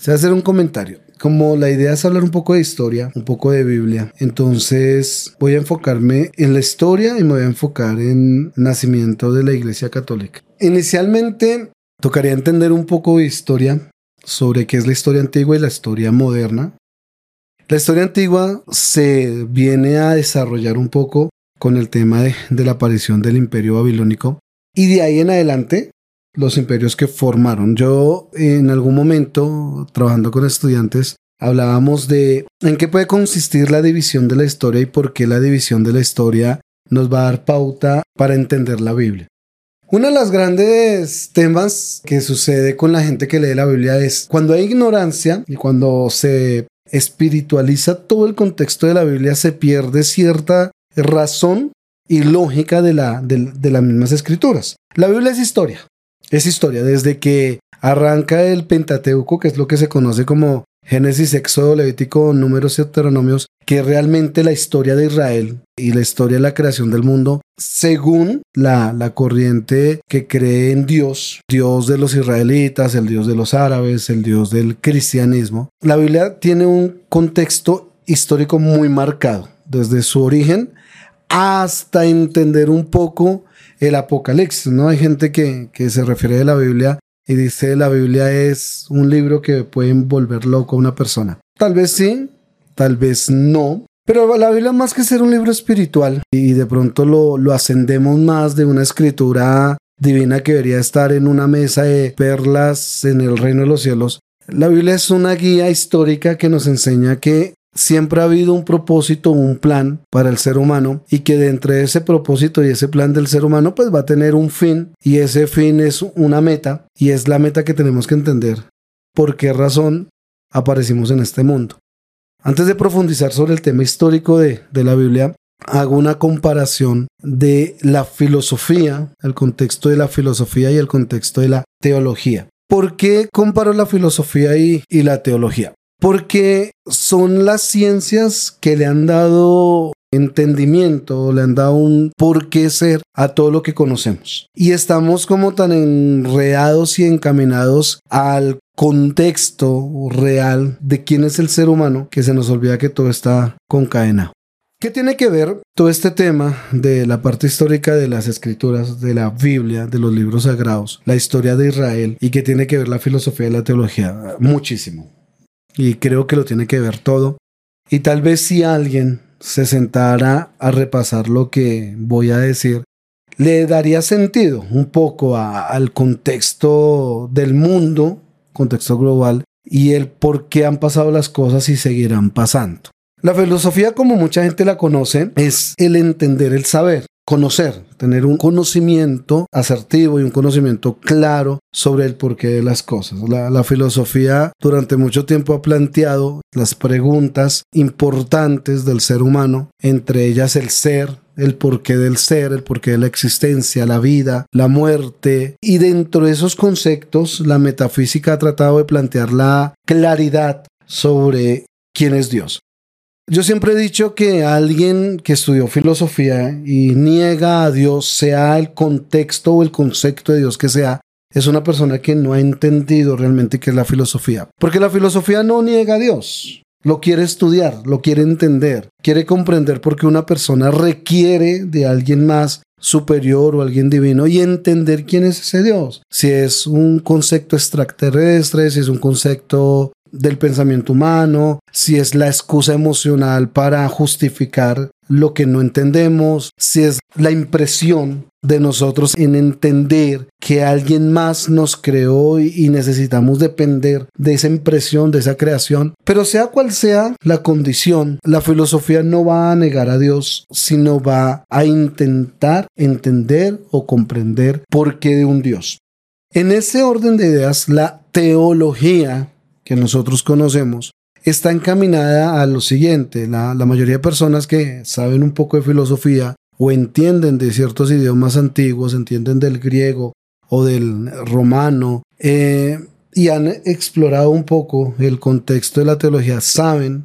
Se hacer un comentario. Como la idea es hablar un poco de historia, un poco de Biblia, entonces voy a enfocarme en la historia y me voy a enfocar en el nacimiento de la Iglesia Católica. Inicialmente tocaría entender un poco de historia sobre qué es la historia antigua y la historia moderna. La historia antigua se viene a desarrollar un poco con el tema de, de la aparición del imperio babilónico y de ahí en adelante los imperios que formaron. Yo en algún momento, trabajando con estudiantes, hablábamos de en qué puede consistir la división de la historia y por qué la división de la historia nos va a dar pauta para entender la Biblia. Una de las grandes temas que sucede con la gente que lee la Biblia es cuando hay ignorancia y cuando se espiritualiza todo el contexto de la Biblia, se pierde cierta razón y lógica de, de las mismas escrituras. La Biblia es historia, es historia, desde que arranca el Pentateuco, que es lo que se conoce como Génesis, Éxodo, Levítico, Números y Deuteronomios, que realmente la historia de Israel y la historia de la creación del mundo, según la corriente que cree en Dios, Dios de los israelitas, el Dios de los árabes, el Dios del cristianismo, la Biblia tiene un contexto histórico muy marcado, desde su origen hasta entender un poco el Apocalipsis, ¿no? Hay gente que, que se refiere a la Biblia y dice la Biblia es un libro que puede volver loco a una persona. Tal vez sí, tal vez no. Pero la Biblia más que ser un libro espiritual y de pronto lo, lo ascendemos más de una escritura divina que debería estar en una mesa de perlas en el reino de los cielos. La Biblia es una guía histórica que nos enseña que siempre ha habido un propósito, un plan para el ser humano y que de ese propósito y ese plan del ser humano pues va a tener un fin y ese fin es una meta y es la meta que tenemos que entender por qué razón aparecimos en este mundo. Antes de profundizar sobre el tema histórico de, la Biblia, hago una comparación de la filosofía, el contexto de la filosofía y el contexto de la teología. ¿Por qué comparo la filosofía y la teología? Porque son las ciencias que le han dado entendimiento, le han dado un por qué ser a todo lo que conocemos. Y estamos como tan enredados y encaminados al contexto real de quién es el ser humano que se nos olvida que todo está concadenado. ¿Qué tiene que ver todo este tema de la parte histórica de las escrituras, de la Biblia, de los libros sagrados, la historia de Israel y qué tiene que ver la filosofía y la teología? Muchísimo y creo que lo tiene que ver todo. Y tal vez si alguien se sentara a repasar lo que voy a decir, le daría sentido un poco al contexto del mundo, contexto global, y el por qué han pasado las cosas y seguirán pasando. La filosofía, como mucha gente la conoce, es el entender el saber conocer, tener un conocimiento asertivo y un conocimiento claro sobre el porqué de las cosas. La, filosofía durante mucho tiempo ha planteado las preguntas importantes del ser humano, entre ellas el ser, el porqué del ser, el porqué de la existencia, la vida, la muerte. Y dentro de esos conceptos, la metafísica ha tratado de plantear la claridad sobre quién es Dios. Yo siempre he dicho que alguien que estudió filosofía y niega a Dios, sea el contexto o el concepto de Dios que sea, es una persona que no ha entendido realmente qué es la filosofía. Porque la filosofía no niega a Dios. Lo quiere estudiar, lo quiere entender, quiere comprender por qué una persona requiere de alguien más superior o alguien divino y entender quién es ese Dios. Si es un concepto extraterrestre, si es un concepto del pensamiento humano, si es la excusa emocional para justificar lo que no entendemos, si es la impresión de nosotros en entender que alguien más nos creó y, necesitamos depender de esa impresión, de esa creación. Pero sea cual sea la condición, la filosofía no va a negar a Dios, sino va a intentar entender o comprender por qué de un Dios. En ese orden de ideas, la teología que nosotros conocemos está encaminada a lo siguiente. La, mayoría de personas que saben un poco de filosofía o entienden de ciertos idiomas antiguos, entienden del griego o del romano, eh, y han explorado un poco el contexto de la teología, saben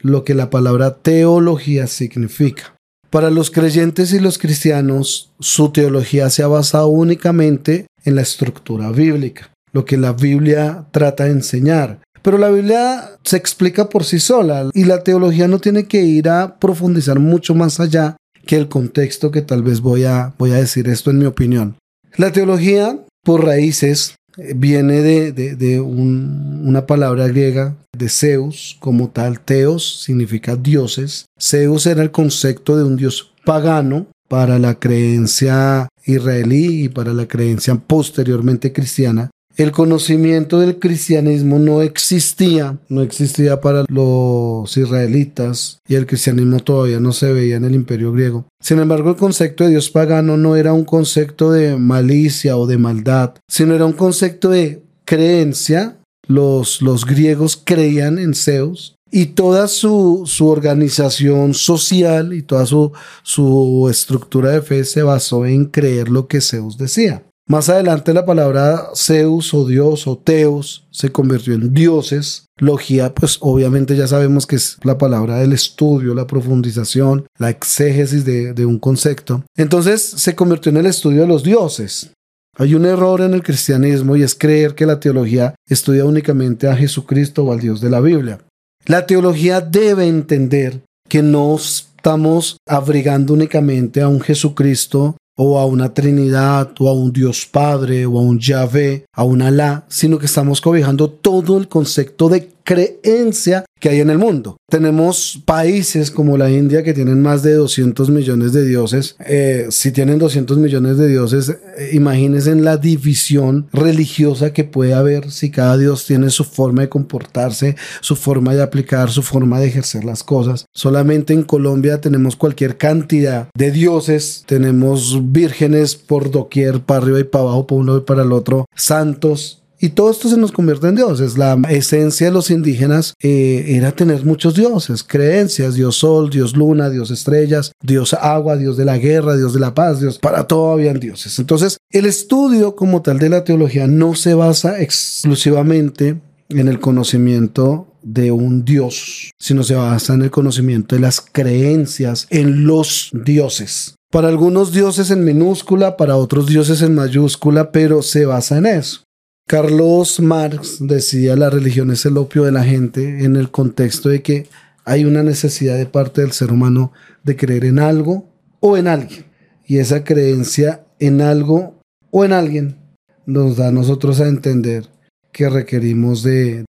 lo que la palabra teología significa. Para los creyentes y los cristianos, su teología se ha basado únicamente en la estructura bíblica, lo que la Biblia trata de enseñar, Pero la Biblia se explica por sí sola y la teología no tiene que ir a profundizar mucho más allá que el contexto que tal vez voy a, voy a decir esto en mi opinión. La teología, por raíces, viene de, una palabra griega de Zeus como tal. Teos significa dioses. Zeus era el concepto de un dios pagano para la creencia israelí y para la creencia posteriormente cristiana el conocimiento del cristianismo no existía, no existía para los israelitas y el cristianismo todavía no se veía en el imperio griego. Sin embargo, el concepto de Dios pagano no era un concepto de malicia o de maldad, sino era un concepto de creencia. Los, los griegos creían en Zeus y toda su, su, organización social y toda su, su estructura de fe se basó en creer lo que Zeus decía. Más adelante la palabra Zeus o Dios o Teos se convirtió en dioses. Logía, pues obviamente ya sabemos que es la palabra del estudio, la profundización, la exégesis de, de un concepto. Entonces se convirtió en el estudio de los dioses. Hay un error en el cristianismo y es creer que la teología estudia únicamente a Jesucristo o al Dios de la Biblia. La teología debe entender que no estamos abrigando únicamente a un Jesucristo o a una Trinidad, o a un Dios Padre, o a un Yahvé, a un Alá, sino que estamos cobijando todo el concepto de creencia que hay en el mundo. Tenemos países como la India que tienen más de 200 millones de dioses. Eh, si tienen 200 millones de dioses, eh, imagínense en la división religiosa que puede haber si cada dios tiene su forma de comportarse, su forma de aplicar, su forma de ejercer las cosas. Solamente en Colombia tenemos cualquier cantidad de dioses, tenemos vírgenes por doquier, para arriba y para abajo, para uno y para el otro, santos, y todo esto se nos convierte en dioses. La esencia de los indígenas eh, era tener muchos dioses, creencias, Dios sol, Dios luna, Dios estrellas, Dios agua, Dios de la guerra, Dios de la paz, Dios, para todo habían dioses. Entonces, el estudio como tal de la teología no se basa exclusivamente en el conocimiento de un Dios, sino se basa en el conocimiento de las creencias en los dioses. Para algunos dioses en minúscula, para otros dioses en mayúscula, pero se basa en eso. Carlos Marx decía la religión es el opio de la gente en el contexto de que hay una necesidad de parte del ser humano de creer en algo o en alguien. Y esa creencia en algo o en alguien nos da a nosotros a entender que requerimos de,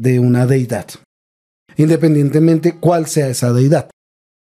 de una deidad, independientemente cuál sea esa deidad.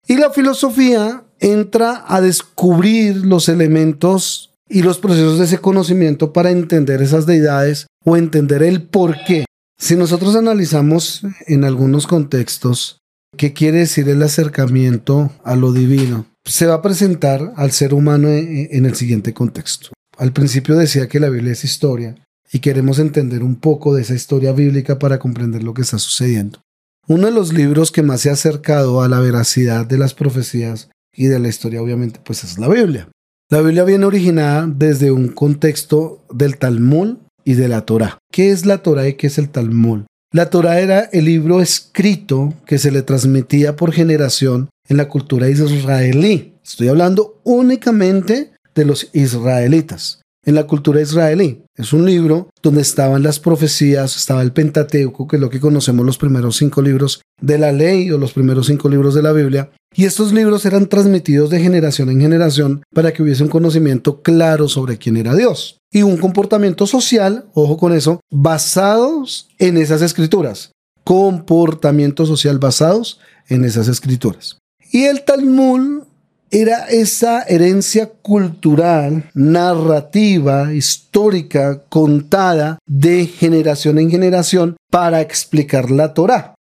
Y la filosofía entra a descubrir los elementos y los procesos de ese conocimiento para entender esas deidades o entender el por qué. Si nosotros analizamos en algunos contextos qué quiere decir el acercamiento a lo divino, se va a presentar al ser humano en el siguiente contexto. Al principio decía que la Biblia es historia y queremos entender un poco de esa historia bíblica para comprender lo que está sucediendo. Uno de los libros que más se ha acercado a la veracidad de las profecías y de la historia obviamente pues es la Biblia. La Biblia viene originada desde un contexto del Talmud y de la Torah. ¿Qué es la Torah y qué es el Talmud? La Torah era el libro escrito que se le transmitía por generación en la cultura israelí. Estoy hablando únicamente de los israelitas. En la cultura israelí es un libro donde estaban las profecías, estaba el Pentateuco, que es lo que conocemos los primeros cinco libros de la ley o los primeros cinco libros de la Biblia, y estos libros eran transmitidos de generación en generación para que hubiese un conocimiento claro sobre quién era Dios y un comportamiento social, ojo con eso, basados en esas escrituras. Comportamiento social basados en esas escrituras. Y el Talmud era esa herencia cultural, narrativa, histórica, contada de generación en generación para explicar la Torah.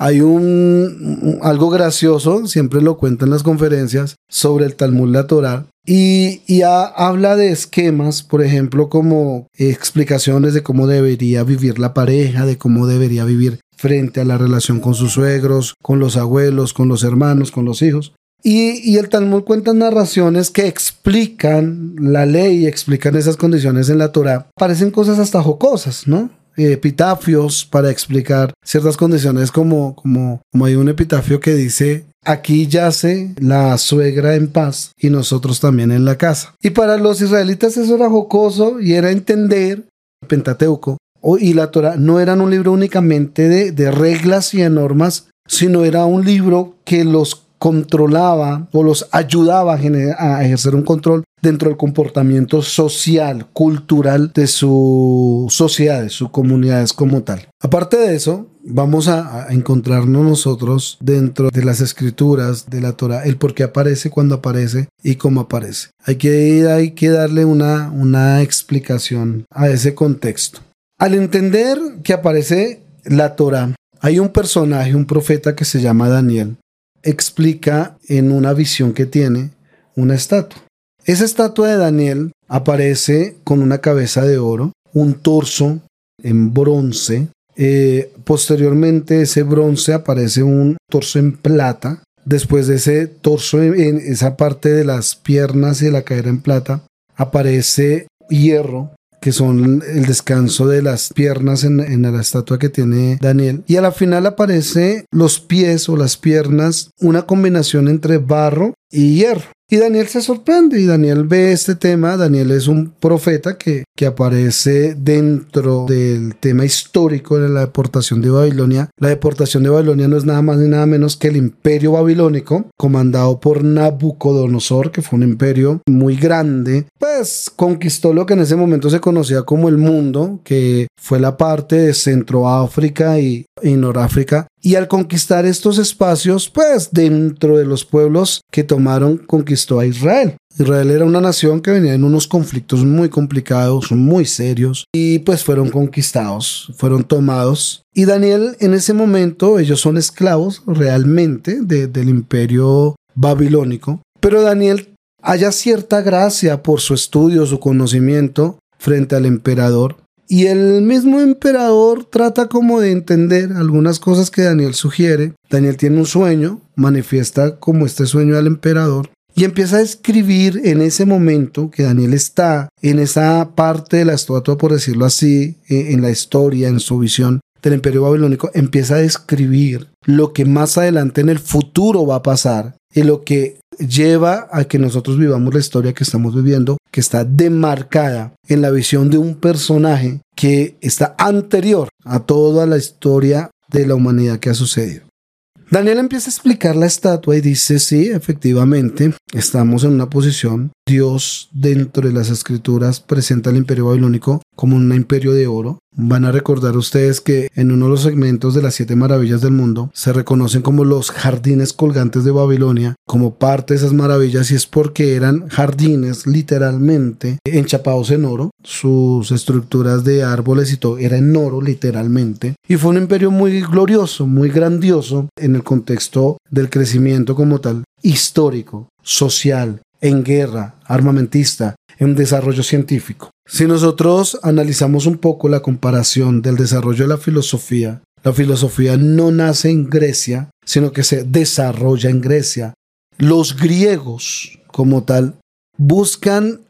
Hay un algo gracioso, siempre lo cuento en las conferencias, sobre el Talmud la Torah. Y, habla de esquemas, por ejemplo, como explicaciones de cómo debería vivir la pareja, de cómo debería vivir frente a la relación con sus suegros, con los abuelos, con los hermanos, con los hijos. Y, el Talmud cuenta narraciones que explican la ley explican esas condiciones en la Torah. Parecen cosas hasta jocosas, ¿no? epitafios para explicar ciertas condiciones como, como, como hay un epitafio que dice Aquí yace la suegra en paz y nosotros también en la casa. Y para los israelitas eso era jocoso y era entender Pentateuco y la Torah no eran un libro únicamente de, de reglas y de normas, sino era un libro que los controlaba o los ayudaba a, ejercer un control dentro del comportamiento social, cultural de su sociedad, sus comunidades como tal. Aparte de eso, vamos a, encontrarnos nosotros dentro de las escrituras de la Torah, el por qué aparece, cuando aparece y cómo aparece. Hay que, hay que darle una, una explicación a ese contexto. Al entender que aparece la Torah, hay un personaje, un profeta que se llama Daniel, explica en una visión que tiene una estatua. Esa estatua de Daniel aparece con una cabeza de oro, un torso en bronce. Eh, posteriormente ese bronce aparece un torso en plata. Después de ese torso en esa parte de las piernas y de la cadera en plata aparece hierro que son el descanso de las piernas en, en, la estatua que tiene Daniel. Y a la final aparece los pies o las piernas, una combinación entre barro y hierro. Y Daniel se sorprende y Daniel ve este tema. Daniel es un profeta que, que aparece dentro del tema histórico de la deportación de Babilonia. La deportación de Babilonia no es nada más ni nada menos que el imperio babilónico, comandado por Nabucodonosor, que fue un imperio muy grande. Pues conquistó lo que en ese momento se conocía como el mundo, que fue la parte de Centroáfrica y, y Noráfrica y al conquistar estos espacios, pues dentro de los pueblos que tomaron, conquistó a Israel. Israel era una nación que venía en unos conflictos muy complicados, muy serios, y pues fueron conquistados, fueron tomados. Y Daniel en ese momento, ellos son esclavos realmente del imperio babilónico, pero Daniel haya cierta gracia por su estudio, su conocimiento frente al emperador, y el mismo emperador trata como de entender algunas cosas que Daniel sugiere. Daniel tiene un sueño, manifiesta como este sueño al emperador y empieza a escribir en ese momento que Daniel está en esa parte de la estatua, por decirlo así, e, en la historia, en su visión del imperio babilónico, empieza a describir lo que más adelante en el futuro va a pasar y lo que lleva a que nosotros vivamos la historia que estamos viviendo, que está demarcada en la visión de un personaje que está anterior a toda la historia de la humanidad que ha sucedido. Daniel empieza a explicar la estatua y dice, sí, efectivamente, estamos en una posición. Dios dentro de las escrituras presenta al imperio babilónico como un imperio de oro. Van a recordar ustedes que en uno de los segmentos de las siete maravillas del mundo se reconocen como los jardines colgantes de Babilonia como parte de esas maravillas y es porque eran jardines literalmente enchapados en oro. Sus estructuras de árboles y todo era en oro literalmente. Y fue un imperio muy glorioso, muy grandioso en el contexto del crecimiento como tal, histórico, social, en guerra, armamentista, en desarrollo científico. Si nosotros analizamos un poco la comparación del desarrollo de la filosofía, la filosofía no nace en Grecia, sino que se desarrolla en Grecia. Los griegos, como tal, buscan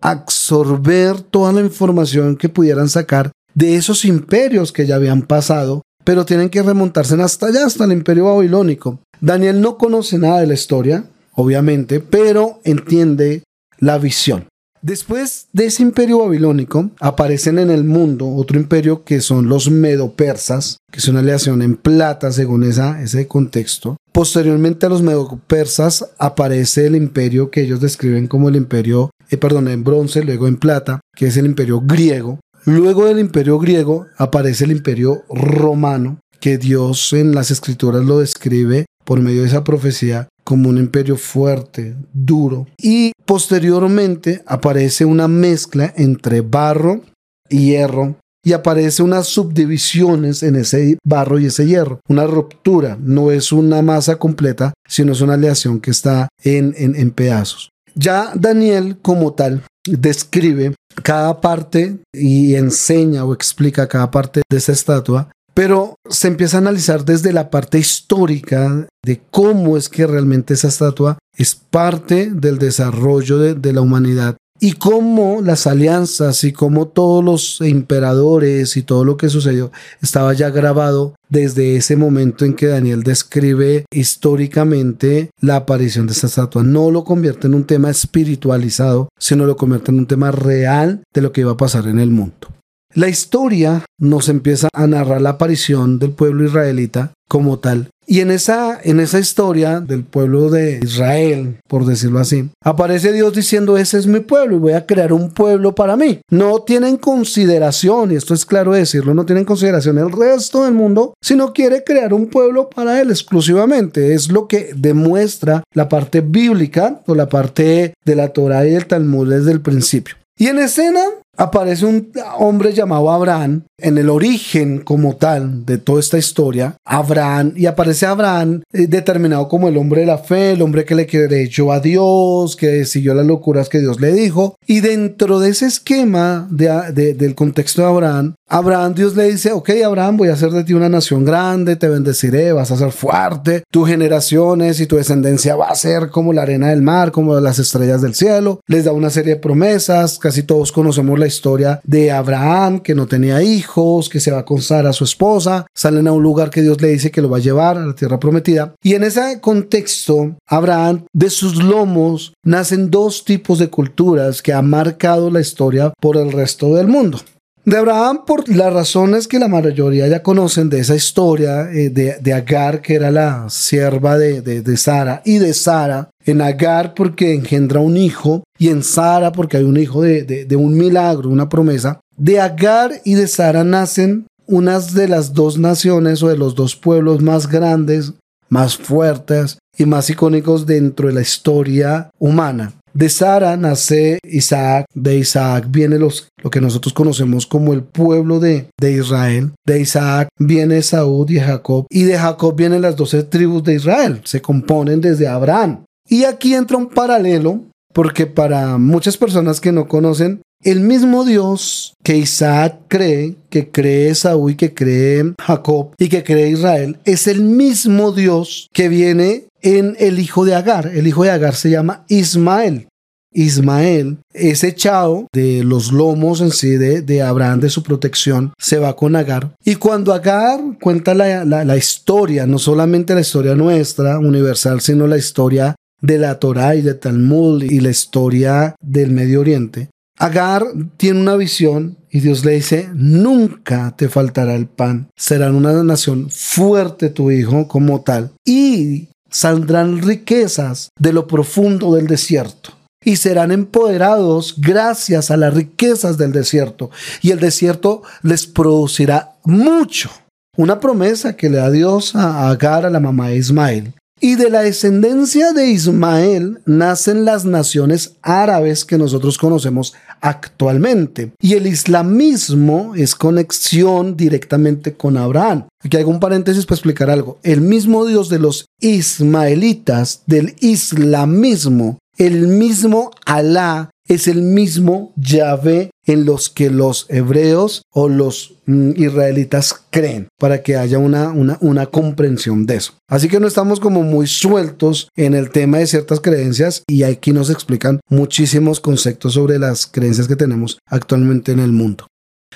absorber toda la información que pudieran sacar de esos imperios que ya habían pasado, pero tienen que remontarse hasta allá, hasta el imperio babilónico. Daniel no conoce nada de la historia, obviamente, pero entiende la visión. Después de ese imperio babilónico, aparecen en el mundo otro imperio que son los medo-persas, que es una aleación en plata según esa, ese contexto. Posteriormente a los medo-persas aparece el imperio que ellos describen como el imperio, eh, perdón, en bronce, luego en plata, que es el imperio griego. Luego del imperio griego aparece el imperio romano, que Dios en las escrituras lo describe por medio de esa profecía como un imperio fuerte, duro. Y posteriormente aparece una mezcla entre barro y hierro y aparece unas subdivisiones en ese barro y ese hierro. Una ruptura, no es una masa completa, sino es una aleación que está en, en, en pedazos. Ya Daniel como tal describe cada parte y enseña o explica cada parte de esa estatua pero se empieza a analizar desde la parte histórica de cómo es que realmente esa estatua es parte del desarrollo de, la humanidad y cómo las alianzas y cómo todos los emperadores y todo lo que sucedió estaba ya grabado desde ese momento en que Daniel describe históricamente la aparición de esta estatua. No lo convierte en un tema espiritualizado, sino lo convierte en un tema real de lo que iba a pasar en el mundo. La historia nos empieza a narrar la aparición del pueblo israelita como tal. Y en esa, en esa historia del pueblo de Israel, por decirlo así, aparece Dios diciendo, ese es mi pueblo y voy a crear un pueblo para mí. No tienen consideración, y esto es claro decirlo, no tienen consideración el resto del mundo, sino quiere crear un pueblo para él exclusivamente. Es lo que demuestra la parte bíblica o la parte de la Torah y del Talmud desde el principio. Y en escena aparece un hombre llamado Abraham. En el origen como tal de toda esta historia, Abraham, y aparece Abraham eh, determinado como el hombre de la fe, el hombre que le creyó a Dios, que siguió las locuras que Dios le dijo, y dentro de ese esquema del contexto de Abraham, Abraham Dios le dice, ok Abraham, voy a hacer de ti una nación grande, te bendeciré, vas a ser fuerte, tus generaciones y tu descendencia va a ser como la arena del mar, como las estrellas del cielo, les da una serie de promesas, casi todos conocemos la historia de Abraham, que no tenía hijos, que se va a constar a su esposa, salen a un lugar que Dios le dice que lo va a llevar a la tierra prometida. Y en ese contexto, Abraham, de sus lomos, nacen dos tipos de culturas que han marcado la historia por el resto del mundo. De Abraham, por las razones que la mayoría ya conocen de esa historia eh, de, Agar, que era la sierva de, de Sara, y de Sara, en Agar porque engendra un hijo y en Sara porque hay un hijo de, un milagro, una promesa. De Agar y de Sara nacen unas de las dos naciones o de los dos pueblos más grandes, más fuertes y más icónicos dentro de la historia humana. De Sara nace Isaac, de Isaac viene los, lo que nosotros conocemos como el pueblo de, de Israel, de Isaac viene Saúl y Jacob, y de Jacob vienen las doce tribus de Israel, se componen desde Abraham. Y aquí entra un paralelo, porque para muchas personas que no conocen, el mismo Dios que Isaac cree, que cree Saúl y que cree Jacob y que cree Israel, es el mismo Dios que viene en el hijo de Agar. El hijo de Agar se llama Ismael. Ismael es echado de los lomos en sí de, Abraham, de su protección, se va con Agar. Y cuando Agar cuenta la, la, historia, no solamente la historia nuestra, universal, sino la historia de la Torah y de Talmud y la historia del Medio Oriente, Agar tiene una visión y Dios le dice, nunca te faltará el pan, serán una nación fuerte tu hijo como tal y saldrán riquezas de lo profundo del desierto y serán empoderados gracias a las riquezas del desierto y el desierto les producirá mucho. Una promesa que le da Dios a Agar, a la mamá de Ismael. Y de la descendencia de Ismael nacen las naciones árabes que nosotros conocemos actualmente. Y el islamismo es conexión directamente con Abraham. Aquí hago un paréntesis para explicar algo. El mismo Dios de los ismaelitas, del islamismo, el mismo Alá es el mismo Yahvé en los que los hebreos o los mm, israelitas creen, para que haya una, una, una, comprensión de eso. Así que no estamos como muy sueltos en el tema de ciertas creencias y aquí nos explican muchísimos conceptos sobre las creencias que tenemos actualmente en el mundo.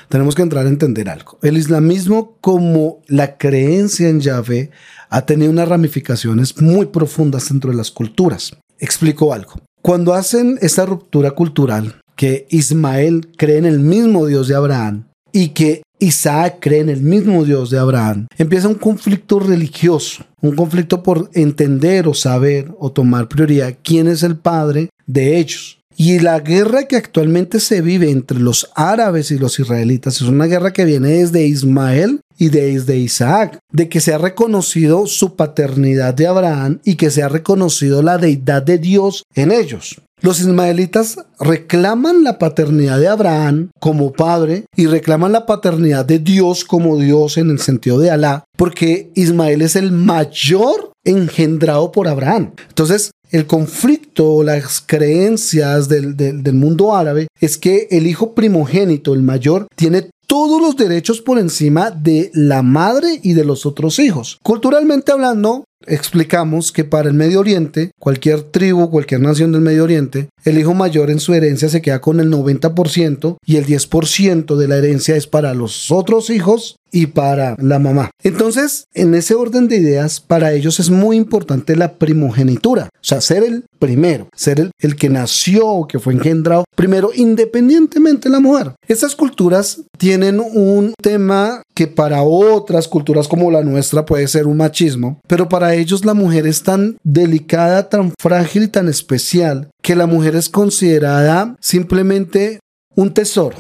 Tenemos que entrar a entender algo. El islamismo como la creencia en Yahvé ha tenido unas ramificaciones muy profundas dentro de las culturas. Explico algo. Cuando hacen esta ruptura cultural, que Ismael cree en el mismo Dios de Abraham y que Isaac cree en el mismo Dios de Abraham, empieza un conflicto religioso, un conflicto por entender o saber o tomar prioridad quién es el padre de ellos. Y la guerra que actualmente se vive entre los árabes y los israelitas es una guerra que viene desde Ismael y desde Isaac, de que se ha reconocido su paternidad de Abraham y que se ha reconocido la deidad de Dios en ellos. Los ismaelitas reclaman la paternidad de Abraham como padre y reclaman la paternidad de Dios como Dios en el sentido de Alá, porque Ismael es el mayor engendrado por Abraham. Entonces, el conflicto, las creencias del, del, mundo árabe es que el hijo primogénito, el mayor, tiene todos los derechos por encima de la madre y de los otros hijos. Culturalmente hablando, explicamos que para el Medio Oriente, cualquier tribu, cualquier nación del Medio Oriente, el hijo mayor en su herencia se queda con el 90% y el 10% de la herencia es para los otros hijos y para la mamá. Entonces, en ese orden de ideas, para ellos es muy importante la primogenitura. O sea, ser el primero, ser el, el que nació, que fue engendrado primero, independientemente de la mujer. Estas culturas tienen un tema que para otras culturas como la nuestra puede ser un machismo, pero para ellos la mujer es tan delicada, tan frágil y tan especial que la mujer es considerada simplemente un tesoro.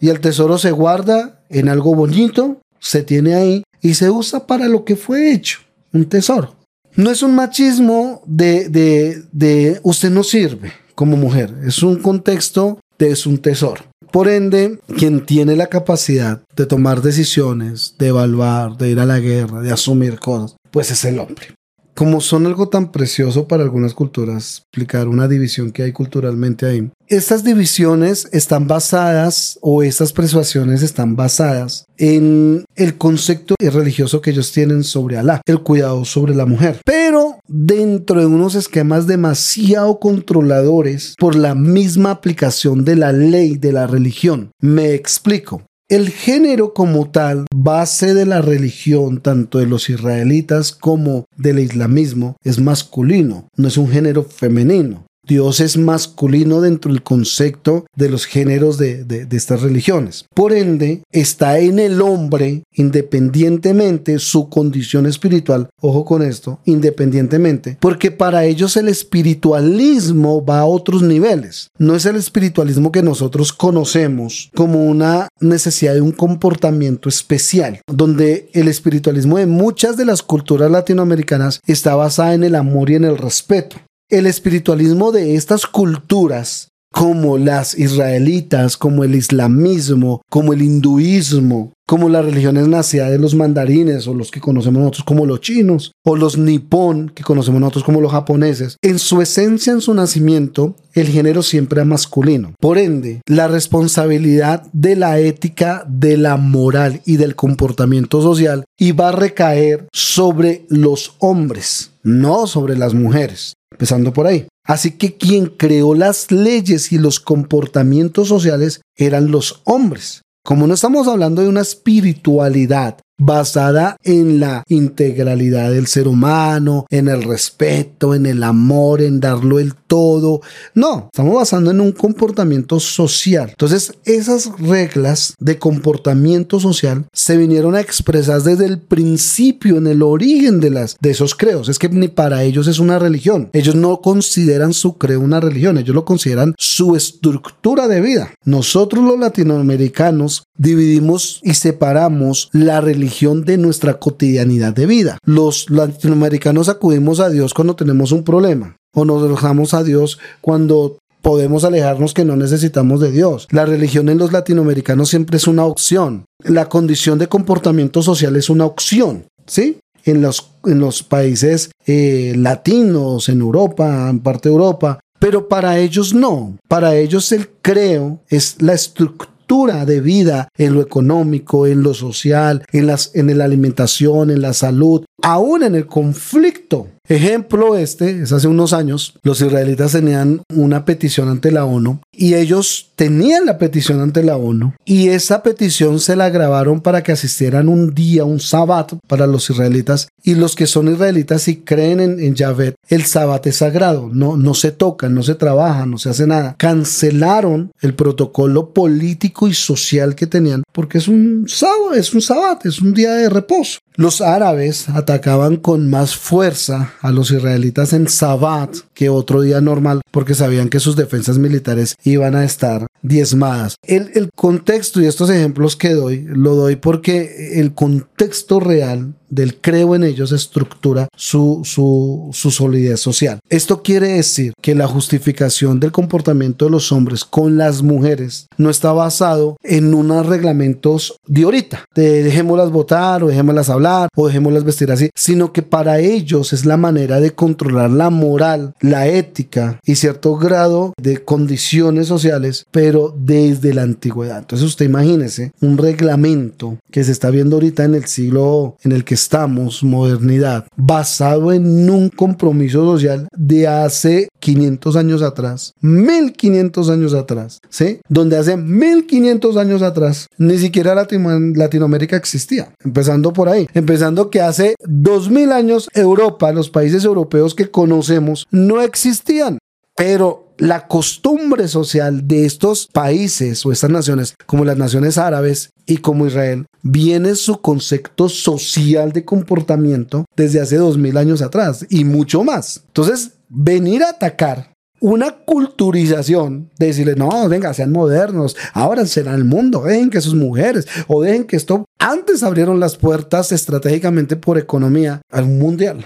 Y el tesoro se guarda en algo bonito, se tiene ahí y se usa para lo que fue hecho, un tesoro. No es un machismo de, de, de usted no sirve como mujer, es un contexto es un tesoro. Por ende, quien tiene la capacidad de tomar decisiones, de evaluar, de ir a la guerra, de asumir cosas, pues es el hombre como son algo tan precioso para algunas culturas, explicar una división que hay culturalmente ahí. Estas divisiones están basadas o estas persuasiones están basadas en el concepto religioso que ellos tienen sobre Alá, el cuidado sobre la mujer, pero dentro de unos esquemas demasiado controladores por la misma aplicación de la ley de la religión. Me explico. El género como tal, base de la religión tanto de los israelitas como del islamismo, es masculino, no es un género femenino. Dios es masculino dentro del concepto de los géneros de, estas religiones. Por ende, está en el hombre independientemente su condición espiritual. Ojo con esto, independientemente, porque para ellos el espiritualismo va a otros niveles. No es el espiritualismo que nosotros conocemos como una necesidad de un comportamiento especial, donde el espiritualismo de muchas de las culturas latinoamericanas está basada en el amor y en el respeto el espiritualismo de estas culturas, como las israelitas, como el islamismo, como el hinduismo, como las religiones nacidas de los mandarines o los que conocemos nosotros como los chinos, o los nipón que conocemos nosotros como los japoneses, en su esencia, en su nacimiento, el género siempre es masculino. Por ende, la responsabilidad de la ética, de la moral y del comportamiento social iba a recaer sobre los hombres, no sobre las mujeres empezando por ahí. Así que quien creó las leyes y los comportamientos sociales eran los hombres. Como no estamos hablando de una espiritualidad basada en la integralidad del ser humano, en el respeto, en el amor, en darlo el todo. No, estamos basando en un comportamiento social. Entonces, esas reglas de comportamiento social se vinieron a expresar desde el principio, en el origen de, las, de esos creos. Es que ni para ellos es una religión. Ellos no consideran su creo una religión, ellos lo consideran su estructura de vida. Nosotros los latinoamericanos dividimos y separamos la religión de nuestra cotidianidad de vida. Los latinoamericanos acudimos a Dios cuando tenemos un problema o nos alejamos a Dios cuando podemos alejarnos que no necesitamos de Dios. La religión en los latinoamericanos siempre es una opción. La condición de comportamiento social es una opción, ¿sí? En los, en los países eh, latinos, en Europa, en parte de Europa, pero para ellos no. Para ellos el creo es la estructura de vida en lo económico, en lo social, en, las, en la alimentación, en la salud, aún en el conflicto Ejemplo este, es hace unos años, los israelitas tenían una petición ante la ONU y ellos tenían la petición ante la ONU y esa petición se la grabaron para que asistieran un día, un sabbat para los israelitas y los que son israelitas y creen en, en Yahvé, el sabbat es sagrado, no, no se toca, no se trabaja, no se hace nada. Cancelaron el protocolo político y social que tenían porque es un sábado, es un sabbat, es un día de reposo. Los árabes atacaban con más fuerza a los israelitas en Sabbat que otro día normal porque sabían que sus defensas militares iban a estar diezmadas. El, el contexto y estos ejemplos que doy, lo doy porque el contexto real del creo en ellos estructura su, su, su solidez social. Esto quiere decir que la justificación del comportamiento de los hombres con las mujeres no está basado en unos reglamentos de ahorita, de dejémoslas votar o dejémoslas hablar o dejémoslas vestir así, sino que para ellos es la manera de controlar la moral, la ética y cierto grado de condiciones sociales, pero desde la antigüedad. Entonces usted imagínese un reglamento que se está viendo ahorita en el siglo en el que estamos, modernidad, basado en un compromiso social de hace 500 años atrás, 1500 años atrás, ¿sí? Donde hace 1500 años atrás ni siquiera Latinoamérica existía. Empezando por ahí, empezando que hace 2000 años Europa, los países europeos que conocemos, no existían. Pero la costumbre social de estos países o estas naciones, como las naciones árabes y como Israel, viene su concepto social de comportamiento desde hace dos mil años atrás y mucho más. Entonces, venir a atacar una culturización de decirle, no, venga, sean modernos, ahora será el mundo, dejen que sus mujeres, o dejen que esto, antes abrieron las puertas estratégicamente por economía al mundial.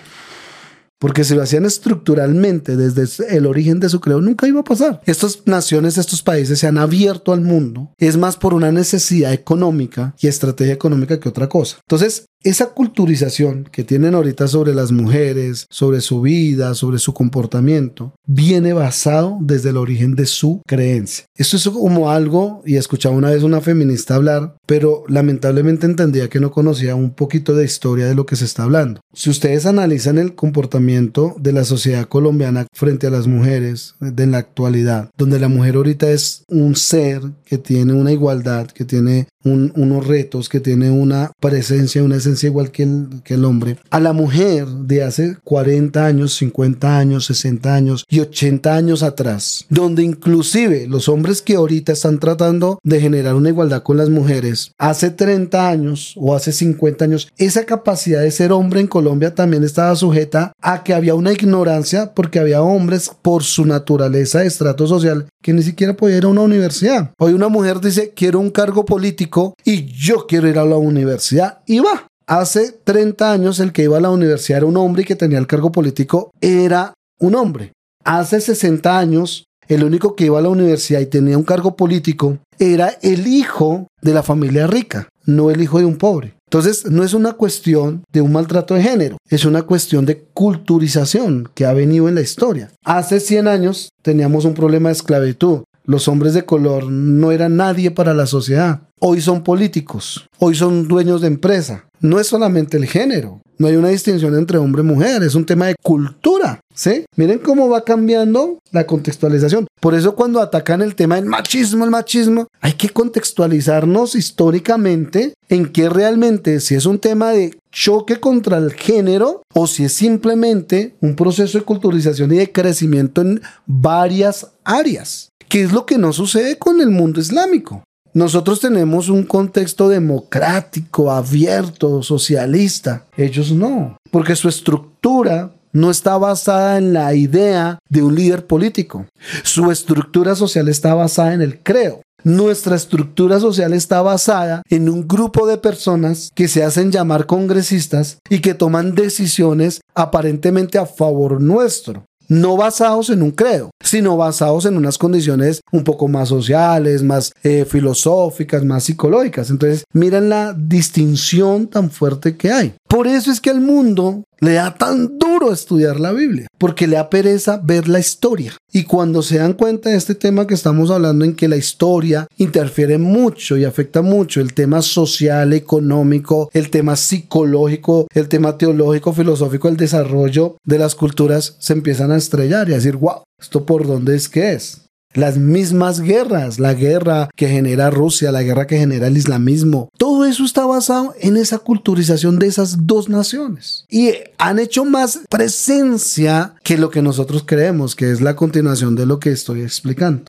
Porque si lo hacían estructuralmente desde el origen de su creo, nunca iba a pasar. Estas naciones, estos países se han abierto al mundo. Es más por una necesidad económica y estrategia económica que otra cosa. Entonces, esa culturización que tienen ahorita sobre las mujeres, sobre su vida, sobre su comportamiento, viene basado desde el origen de su creencia. Esto es como algo, y escuchaba una vez una feminista hablar, pero lamentablemente entendía que no conocía un poquito de historia de lo que se está hablando. Si ustedes analizan el comportamiento de la sociedad colombiana frente a las mujeres de la actualidad, donde la mujer ahorita es un ser que tiene una igualdad, que tiene unos retos, que tiene una presencia, una esencia igual que el, que el hombre, a la mujer de hace 40 años, 50 años, 60 años y 80 años atrás, donde inclusive los hombres que ahorita están tratando de generar una igualdad con las mujeres, hace 30 años o hace 50 años, esa capacidad de ser hombre en Colombia también estaba sujeta a que había una ignorancia porque había hombres por su naturaleza de estrato social que ni siquiera podía ir a una universidad. Hoy una mujer dice, quiero un cargo político y yo quiero ir a la universidad y va. Hace 30 años el que iba a la universidad era un hombre y que tenía el cargo político era un hombre. Hace 60 años el único que iba a la universidad y tenía un cargo político era el hijo de la familia rica, no el hijo de un pobre. Entonces, no es una cuestión de un maltrato de género, es una cuestión de culturización que ha venido en la historia. Hace 100 años teníamos un problema de esclavitud. Los hombres de color no eran nadie para la sociedad. Hoy son políticos, hoy son dueños de empresa. No es solamente el género, no hay una distinción entre hombre y mujer, es un tema de cultura. ¿Sí? Miren cómo va cambiando la contextualización. Por eso cuando atacan el tema del machismo, el machismo, hay que contextualizarnos históricamente en qué realmente si es un tema de choque contra el género o si es simplemente un proceso de culturización y de crecimiento en varias áreas. ¿Qué es lo que no sucede con el mundo islámico? Nosotros tenemos un contexto democrático, abierto, socialista. Ellos no, porque su estructura no está basada en la idea de un líder político. Su estructura social está basada en el creo. Nuestra estructura social está basada en un grupo de personas que se hacen llamar congresistas y que toman decisiones aparentemente a favor nuestro no basados en un credo, sino basados en unas condiciones un poco más sociales, más eh, filosóficas, más psicológicas. Entonces, miren la distinción tan fuerte que hay. Por eso es que al mundo le da tan duro estudiar la Biblia, porque le da pereza ver la historia. Y cuando se dan cuenta de este tema que estamos hablando, en que la historia interfiere mucho y afecta mucho el tema social, económico, el tema psicológico, el tema teológico, filosófico, el desarrollo de las culturas, se empiezan a estrellar y a decir, wow, ¿esto por dónde es que es? Las mismas guerras, la guerra que genera Rusia, la guerra que genera el islamismo, todo eso está basado en esa culturización de esas dos naciones. Y han hecho más presencia que lo que nosotros creemos, que es la continuación de lo que estoy explicando.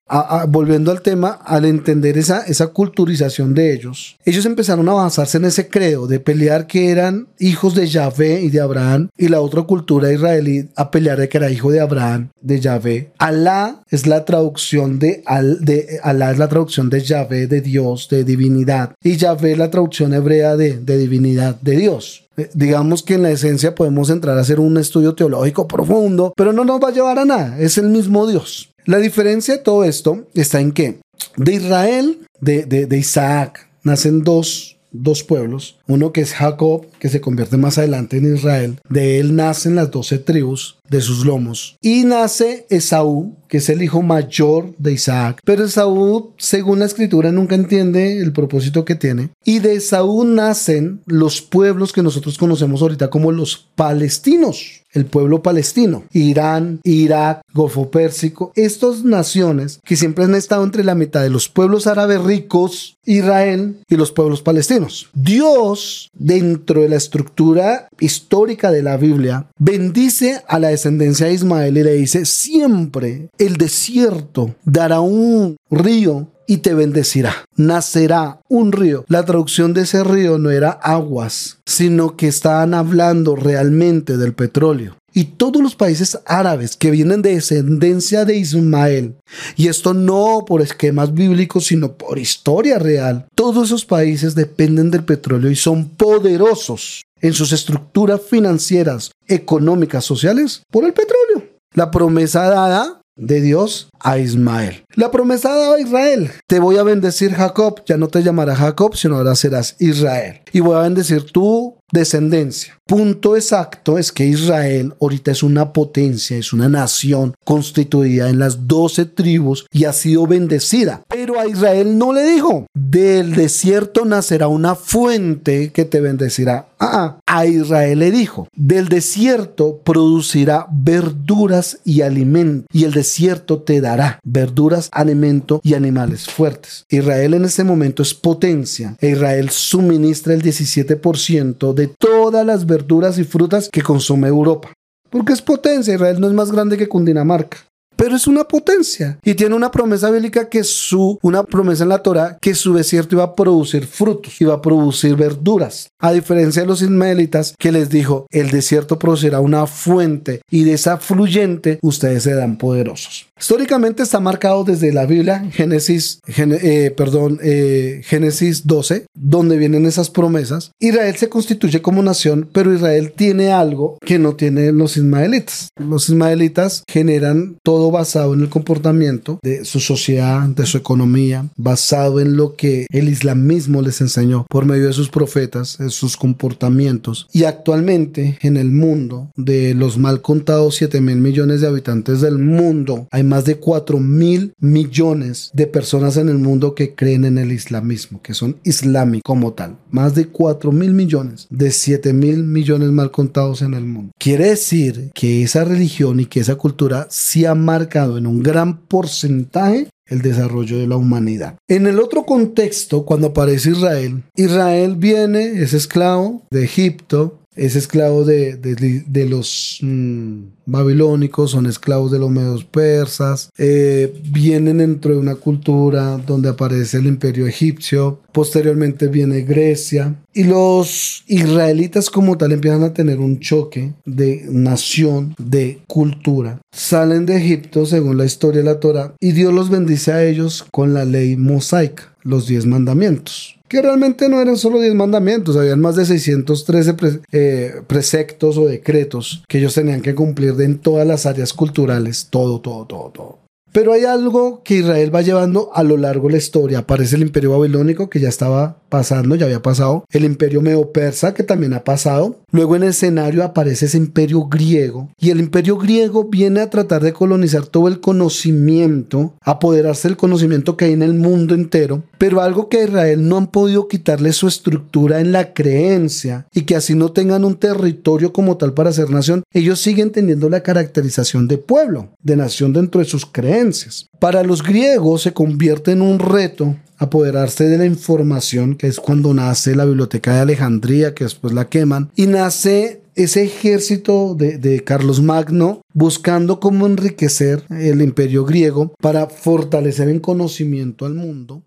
volviendo al tema, al entender esa, esa culturización de ellos, ellos empezaron a basarse en ese credo de pelear que eran hijos de Yahvé y de Abraham, y la otra cultura israelí a pelear de que era hijo de Abraham, de Yahvé. Alá es la traducción de, al, de Alá es la traducción de Yahvé, de Dios, de divinidad. Y Yahvé es la traducción hebrea de, de divinidad, de Dios. Eh, digamos que en la esencia podemos entrar a hacer un estudio teológico profundo, pero no nos va a llevar a nada. Es el mismo Dios. La diferencia de todo esto está en que de Israel, de, de, de Isaac, nacen dos dos pueblos, uno que es Jacob, que se convierte más adelante en Israel, de él nacen las doce tribus de sus lomos, y nace Esaú, que es el hijo mayor de Isaac, pero Esaú, según la escritura, nunca entiende el propósito que tiene, y de Esaú nacen los pueblos que nosotros conocemos ahorita como los palestinos el pueblo palestino, Irán, Irak, Golfo Pérsico, estas naciones que siempre han estado entre la mitad de los pueblos árabes ricos, Israel y los pueblos palestinos. Dios, dentro de la estructura histórica de la Biblia, bendice a la descendencia de Ismael y le dice, siempre el desierto dará un río y te bendecirá. Nacerá un río. La traducción de ese río no era aguas, sino que estaban hablando realmente del petróleo. Y todos los países árabes que vienen de descendencia de Ismael, y esto no por esquemas bíblicos, sino por historia real, todos esos países dependen del petróleo y son poderosos en sus estructuras financieras, económicas, sociales, por el petróleo. La promesa dada de Dios a Ismael. La promesa dada a Israel. Te voy a bendecir Jacob, ya no te llamará Jacob, sino ahora serás Israel. Y voy a bendecir tu descendencia. Punto exacto es que Israel ahorita es una potencia, es una nación constituida en las doce tribus y ha sido bendecida. Pero a Israel no le dijo, del desierto nacerá una fuente que te bendecirá. Ah, ah, a Israel le dijo, del desierto producirá verduras y alimento, y el desierto te dará verduras, alimento y animales fuertes. Israel en este momento es potencia, e Israel suministra el 17% de todas las verduras y frutas que consume Europa. Porque es potencia, Israel no es más grande que Cundinamarca pero es una potencia y tiene una promesa bíblica que su, una promesa en la Torah que su desierto iba a producir frutos, iba a producir verduras. A diferencia de los ismaelitas que les dijo, el desierto producirá una fuente y de esa fluyente ustedes se dan poderosos. Históricamente está marcado desde la Biblia, Génesis, eh, perdón, eh, Génesis 12, donde vienen esas promesas. Israel se constituye como nación, pero Israel tiene algo que no tienen los ismaelitas. Los ismaelitas generan todo basado en el comportamiento de su sociedad, de su economía, basado en lo que el islamismo les enseñó por medio de sus profetas, sus comportamientos. Y actualmente en el mundo, de los mal contados 7 mil millones de habitantes del mundo, hay más de 4 mil millones de personas en el mundo que creen en el islamismo, que son islámicos como tal. Más de 4 mil millones de 7 mil millones mal contados en el mundo. Quiere decir que esa religión y que esa cultura se ha marcado en un gran porcentaje el desarrollo de la humanidad. En el otro contexto, cuando aparece Israel, Israel viene, es esclavo de Egipto, es esclavo de, de, los mm, babilónicos, son esclavos de los medios persas, eh, vienen dentro de una cultura donde aparece el imperio egipcio, posteriormente viene Grecia y los israelitas como tal empiezan a tener un choque de nación, de cultura. Salen de Egipto según la historia de la Torah y Dios los bendice a ellos con la ley mosaica, los diez mandamientos que realmente no eran solo 10 mandamientos, habían más de 613 eh, preceptos o decretos que ellos tenían que cumplir en todas las áreas culturales, todo, todo, todo, todo. Pero hay algo que Israel va llevando a lo largo de la historia. Aparece el imperio babilónico que ya estaba pasando, ya había pasado. El imperio medo-persa que también ha pasado. Luego en el escenario aparece ese imperio griego. Y el imperio griego viene a tratar de colonizar todo el conocimiento, apoderarse del conocimiento que hay en el mundo entero. Pero algo que a Israel no han podido quitarle su estructura en la creencia y que así no tengan un territorio como tal para ser nación, ellos siguen teniendo la caracterización de pueblo, de nación dentro de sus creencias. Para los griegos se convierte en un reto apoderarse de la información, que es cuando nace la Biblioteca de Alejandría, que después la queman, y nace ese ejército de, Carlos Magno buscando cómo enriquecer el imperio griego para fortalecer en conocimiento al mundo.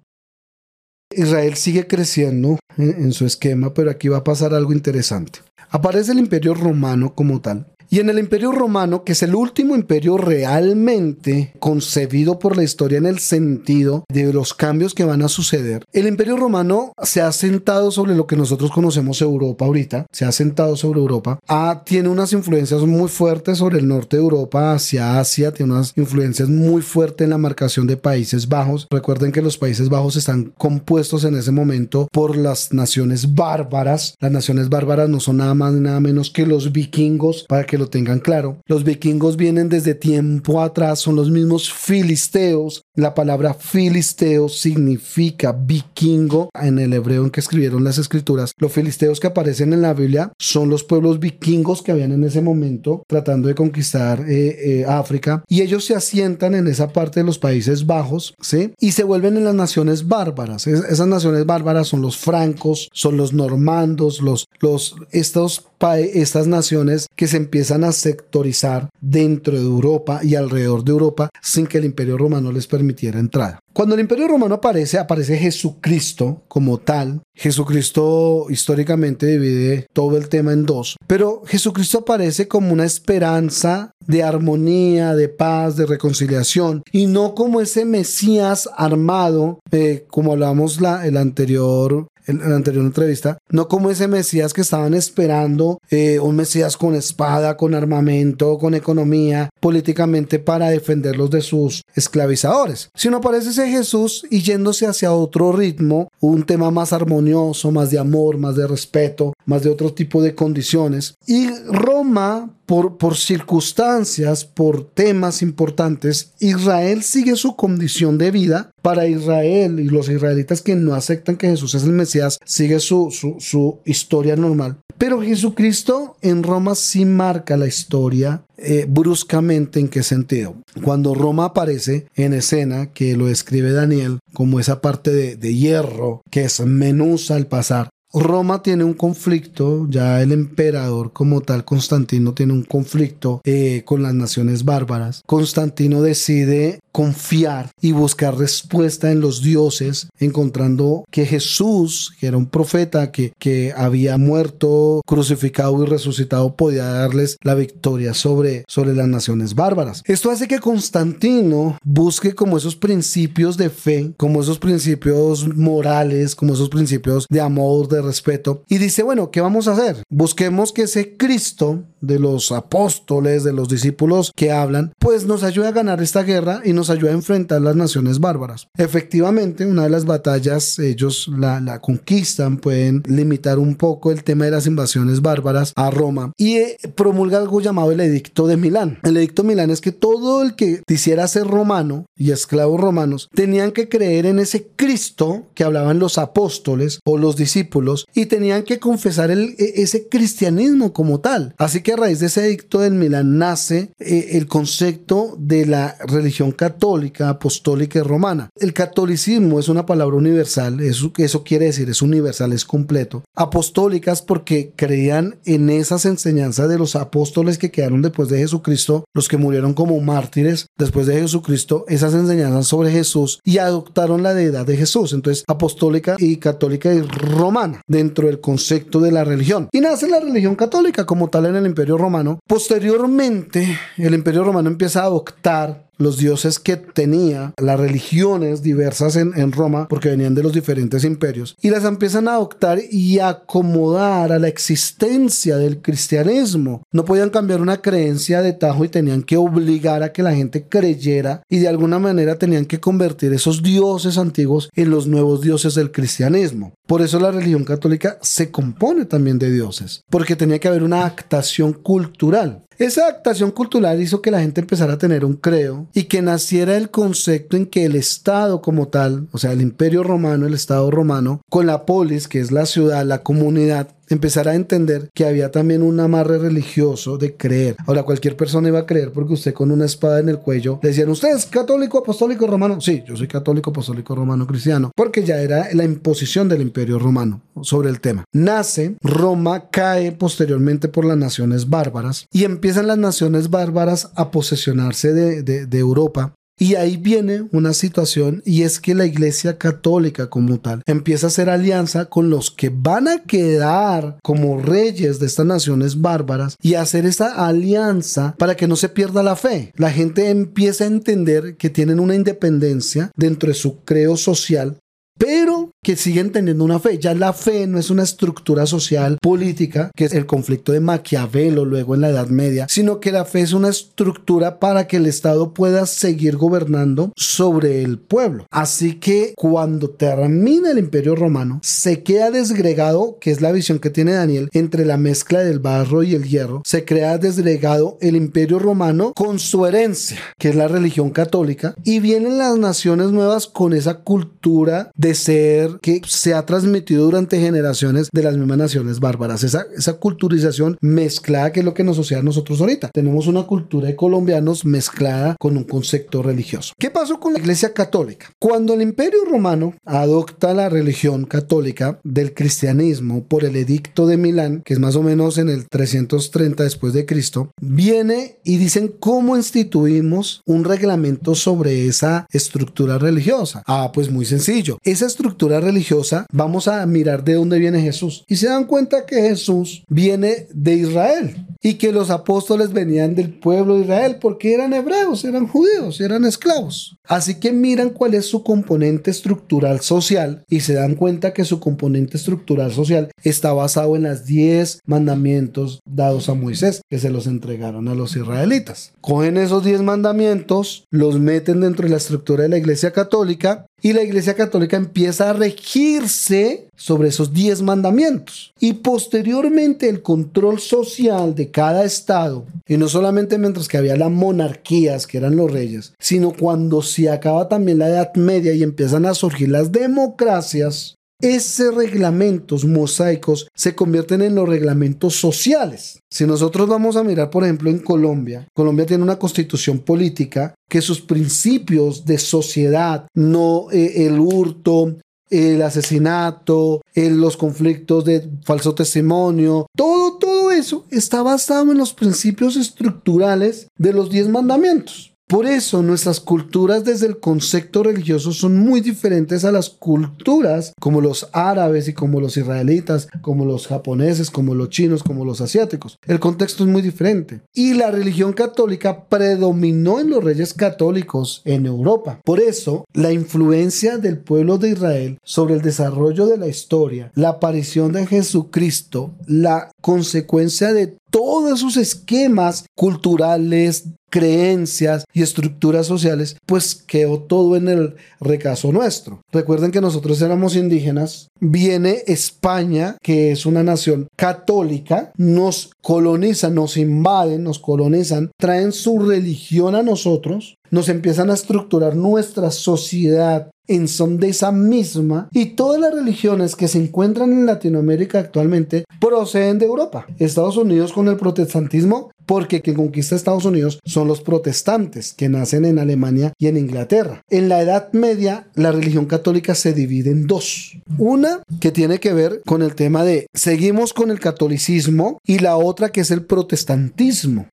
Israel sigue creciendo en, en su esquema, pero aquí va a pasar algo interesante. Aparece el imperio romano como tal, Y en el imperio romano, que es el último imperio realmente concebido por la historia en el sentido de los cambios que van a suceder, el imperio romano se ha sentado sobre lo que nosotros conocemos Europa ahorita, se ha sentado sobre Europa, ah, tiene unas influencias muy fuertes sobre el norte de Europa, hacia Asia, tiene unas influencias muy fuertes en la marcación de Países Bajos. Recuerden que los Países Bajos están compuestos en ese momento por las naciones bárbaras. Las naciones bárbaras no son nada más nada menos que los vikingos, para que lo tengan claro. Los vikingos vienen desde tiempo atrás, son los mismos filisteos. La palabra filisteo significa vikingo en el hebreo en que escribieron las escrituras. Los filisteos que aparecen en la Biblia son los pueblos vikingos que habían en ese momento tratando de conquistar eh, eh, África y ellos se asientan en esa parte de los Países Bajos, ¿sí? Y se vuelven en las naciones bárbaras. esas naciones bárbaras son los francos, son los normandos, los, los, estos estas naciones que se empiezan a sectorizar dentro de Europa y alrededor de Europa sin que el imperio romano les permitiera entrada. Cuando el imperio romano aparece, aparece Jesucristo como tal. Jesucristo históricamente divide todo el tema en dos, pero Jesucristo aparece como una esperanza de armonía, de paz, de reconciliación, y no como ese Mesías armado, eh, como hablamos la, el anterior en, la anterior entrevista, no como ese Mesías que estaban esperando, eh, un Mesías con espada, con armamento, con economía, políticamente para defenderlos de sus esclavizadores, sino aparece ese Jesús y yéndose hacia otro ritmo, un tema más armonioso, más de amor, más de respeto, más de otro tipo de condiciones. Y Roma por, por, circunstancias, por temas importantes, Israel sigue su condición de vida. Para Israel y los israelitas que no aceptan que Jesús es el Mesías, sigue su, su, historia normal. Pero Jesucristo en Roma sí marca la historia eh, bruscamente en qué sentido. Cuando Roma aparece en escena, que lo escribe Daniel como esa parte de, de hierro que es menusa al pasar, Roma tiene un conflicto, ya el emperador como tal, Constantino, tiene un conflicto eh, con las naciones bárbaras. Constantino decide confiar y buscar respuesta en los dioses, encontrando que Jesús, que era un profeta que, que había muerto, crucificado y resucitado, podía darles la victoria sobre, sobre las naciones bárbaras. Esto hace que Constantino busque como esos principios de fe, como esos principios morales, como esos principios de amor, de respeto, y dice, bueno, ¿qué vamos a hacer? Busquemos que ese Cristo de los apóstoles, de los discípulos que hablan, pues nos ayude a ganar esta guerra y nos ayude a enfrentar las naciones bárbaras. Efectivamente, una de las batallas, ellos la, la conquistan, pueden limitar un poco el tema de las invasiones bárbaras a Roma y eh, promulga algo llamado el Edicto de Milán. El Edicto de Milán es que todo el que quisiera ser romano y esclavos romanos tenían que creer en ese Cristo que hablaban los apóstoles o los discípulos y tenían que confesar e, ese cristianismo como tal. Así que a raíz de ese edicto del Milán nace eh, el concepto de la religión católica, apostólica y romana. El catolicismo es una palabra universal, eso, eso quiere decir es universal, es completo. Apostólicas porque creían en esas enseñanzas de los apóstoles que quedaron después de Jesucristo, los que murieron como mártires después de Jesucristo, esas enseñanzas sobre Jesús y adoptaron la deidad de Jesús. Entonces, apostólica y católica y romana dentro del concepto de la religión. Y nace la religión católica como tal en el Imperio Romano. Posteriormente, el Imperio Romano empieza a adoptar los dioses que tenía las religiones diversas en, en, Roma, porque venían de los diferentes imperios, y las empiezan a adoptar y acomodar a la existencia del cristianismo. No podían cambiar una creencia de tajo y tenían que obligar a que la gente creyera y de alguna manera tenían que convertir esos dioses antiguos en los nuevos dioses del cristianismo. Por eso la religión católica se compone también de dioses, porque tenía que haber una actación cultural. Esa adaptación cultural hizo que la gente empezara a tener un creo y que naciera el concepto en que el Estado como tal, o sea, el imperio romano, el Estado romano, con la polis, que es la ciudad, la comunidad, empezar a entender que había también un amarre religioso de creer. Ahora, cualquier persona iba a creer porque usted con una espada en el cuello le decían, ¿usted es católico, apostólico, romano? Sí, yo soy católico, apostólico, romano, cristiano, porque ya era la imposición del imperio romano sobre el tema. Nace, Roma cae posteriormente por las naciones bárbaras y empiezan las naciones bárbaras a posesionarse de, de, de Europa Y ahí viene una situación y es que la iglesia católica como tal empieza a hacer alianza con los que van a quedar como reyes de estas naciones bárbaras y hacer esa alianza para que no se pierda la fe. La gente empieza a entender que tienen una independencia dentro de su creo social pero que siguen teniendo una fe. Ya la fe no es una estructura social política, que es el conflicto de Maquiavelo luego en la Edad Media, sino que la fe es una estructura para que el Estado pueda seguir gobernando sobre el pueblo. Así que cuando termina el Imperio Romano, se queda desgregado, que es la visión que tiene Daniel, entre la mezcla del barro y el hierro, se crea desgregado el Imperio Romano con su herencia, que es la religión católica, y vienen las naciones nuevas con esa cultura de ser que se ha transmitido durante generaciones de las mismas naciones bárbaras. Esa, esa culturización mezclada que es lo que nos sucede a nosotros ahorita. Tenemos una cultura de colombianos mezclada con un concepto religioso. ¿Qué pasó con la Iglesia Católica? Cuando el Imperio Romano adopta la religión católica del cristianismo por el edicto de Milán, que es más o menos en el 330 después de Cristo, viene y dicen cómo instituimos un reglamento sobre esa estructura religiosa. Ah, pues muy sencillo esa estructura religiosa, vamos a mirar de dónde viene Jesús. Y se dan cuenta que Jesús viene de Israel y que los apóstoles venían del pueblo de Israel porque eran hebreos, eran judíos, eran esclavos. Así que miran cuál es su componente estructural social y se dan cuenta que su componente estructural social está basado en las 10 mandamientos dados a Moisés que se los entregaron a los israelitas. Cogen esos 10 mandamientos, los meten dentro de la estructura de la iglesia católica y la Iglesia Católica empieza a regirse sobre esos diez mandamientos. Y posteriormente el control social de cada estado, y no solamente mientras que había las monarquías, que eran los reyes, sino cuando se acaba también la Edad Media y empiezan a surgir las democracias, esos reglamentos mosaicos se convierten en los reglamentos sociales. Si nosotros vamos a mirar, por ejemplo, en Colombia, Colombia tiene una constitución política que sus principios de sociedad, no eh, el hurto, el asesinato, los conflictos de falso testimonio, todo, todo eso está basado en los principios estructurales de los diez mandamientos. Por eso nuestras culturas desde el concepto religioso son muy diferentes a las culturas como los árabes y como los israelitas, como los japoneses, como los chinos, como los asiáticos. El contexto es muy diferente. Y la religión católica predominó en los reyes católicos en Europa. Por eso la influencia del pueblo de Israel sobre el desarrollo de la historia, la aparición de Jesucristo, la consecuencia de todos esos esquemas culturales, creencias y estructuras sociales, pues quedó todo en el recaso nuestro. Recuerden que nosotros éramos indígenas, viene España, que es una nación católica, nos colonizan, nos invaden, nos colonizan, traen su religión a nosotros, nos empiezan a estructurar nuestra sociedad en son de esa misma y todas las religiones que se encuentran en Latinoamérica actualmente proceden de Europa. Estados Unidos con el protestantismo porque quien conquista Estados Unidos son los protestantes que nacen en Alemania y en Inglaterra. En la Edad Media la religión católica se divide en dos. Una que tiene que ver con el tema de seguimos con el catolicismo y la otra que es el protestantismo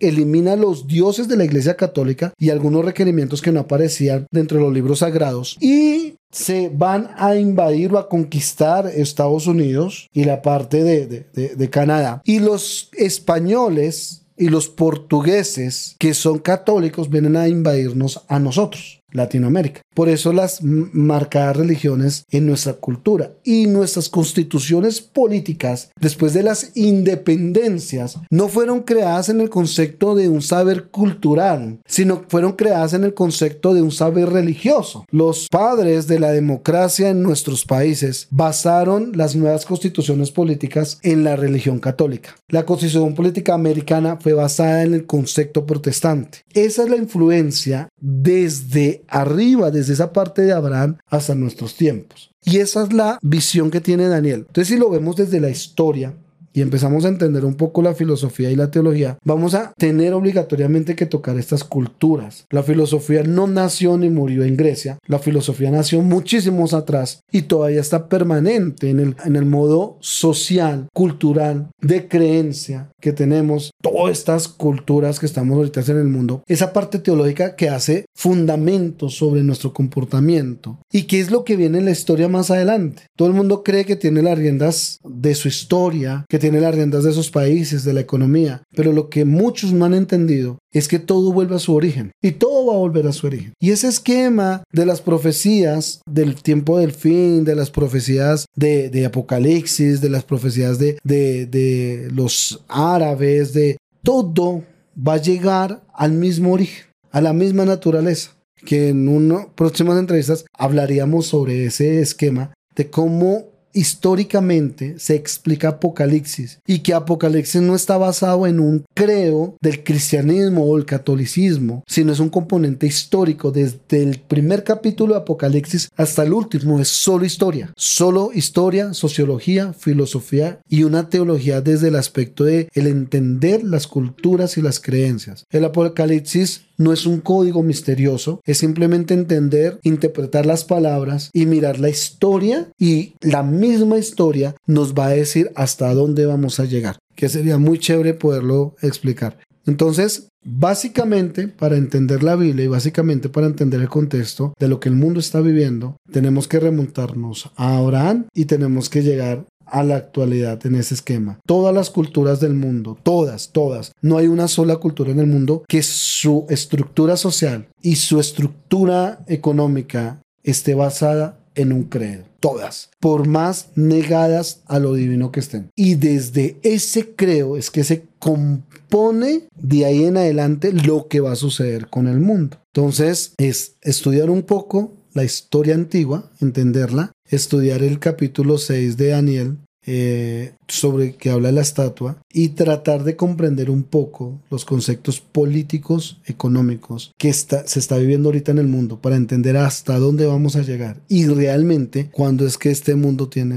elimina los dioses de la Iglesia Católica y algunos requerimientos que no aparecían dentro de los libros sagrados y se van a invadir o a conquistar Estados Unidos y la parte de, de Canadá. Y los españoles y los portugueses que son católicos vienen a invadirnos a nosotros. Latinoamérica. Por eso las marcadas religiones en nuestra cultura y nuestras constituciones políticas después de las independencias no fueron creadas en el concepto de un saber cultural, sino fueron creadas en el concepto de un saber religioso. Los padres de la democracia en nuestros países basaron las nuevas constituciones políticas en la religión católica. La constitución política americana fue basada en el concepto protestante. Esa es la influencia desde arriba, desde esa parte de Abraham hasta nuestros tiempos. Y esa es la visión que tiene Daniel. Entonces, si lo vemos desde la historia, y empezamos a entender un poco la filosofía y la teología, vamos a tener obligatoriamente que tocar estas culturas. La filosofía no nació ni murió en Grecia, la filosofía nació muchísimos atrás y todavía está permanente en el, en el modo social, cultural, de creencia que tenemos, todas estas culturas que estamos ahorita en el mundo, esa parte teológica que hace fundamentos sobre nuestro comportamiento y qué es lo que viene en la historia más adelante. Todo el mundo cree que tiene las riendas de su historia, que las riendas de sus países, de la economía, pero lo que muchos no han entendido es que todo vuelve a su origen. Y todo va a volver a su origen. Y ese esquema de las profecías del tiempo del fin, de las profecías de, de Apocalipsis, de las profecías de, de, de los árabes, de todo va a llegar al mismo origen, a la misma naturaleza. Que en una próximas entrevistas hablaríamos sobre ese esquema de cómo históricamente se explica Apocalipsis y que Apocalipsis no está basado en un creo del cristianismo o el catolicismo, sino es un componente histórico desde el primer capítulo de Apocalipsis hasta el último, es solo historia, solo historia, sociología, filosofía y una teología desde el aspecto de el entender las culturas y las creencias. El Apocalipsis no es un código misterioso, es simplemente entender, interpretar las palabras y mirar la historia y la misma historia nos va a decir hasta dónde vamos a llegar, que sería muy chévere poderlo explicar. Entonces, básicamente, para entender la Biblia y básicamente para entender el contexto de lo que el mundo está viviendo, tenemos que remontarnos a Abraham y tenemos que llegar a la actualidad en ese esquema. Todas las culturas del mundo, todas, todas, no hay una sola cultura en el mundo que su estructura social y su estructura económica esté basada en un credo. Todas, por más negadas a lo divino que estén. Y desde ese creo es que se compone de ahí en adelante lo que va a suceder con el mundo. Entonces es estudiar un poco la historia antigua, entenderla, estudiar el capítulo 6 de Daniel eh, sobre que habla la estatua y tratar de comprender un poco los conceptos políticos, económicos que está, se está viviendo ahorita en el mundo para entender hasta dónde vamos a llegar y realmente cuándo es que este mundo tiene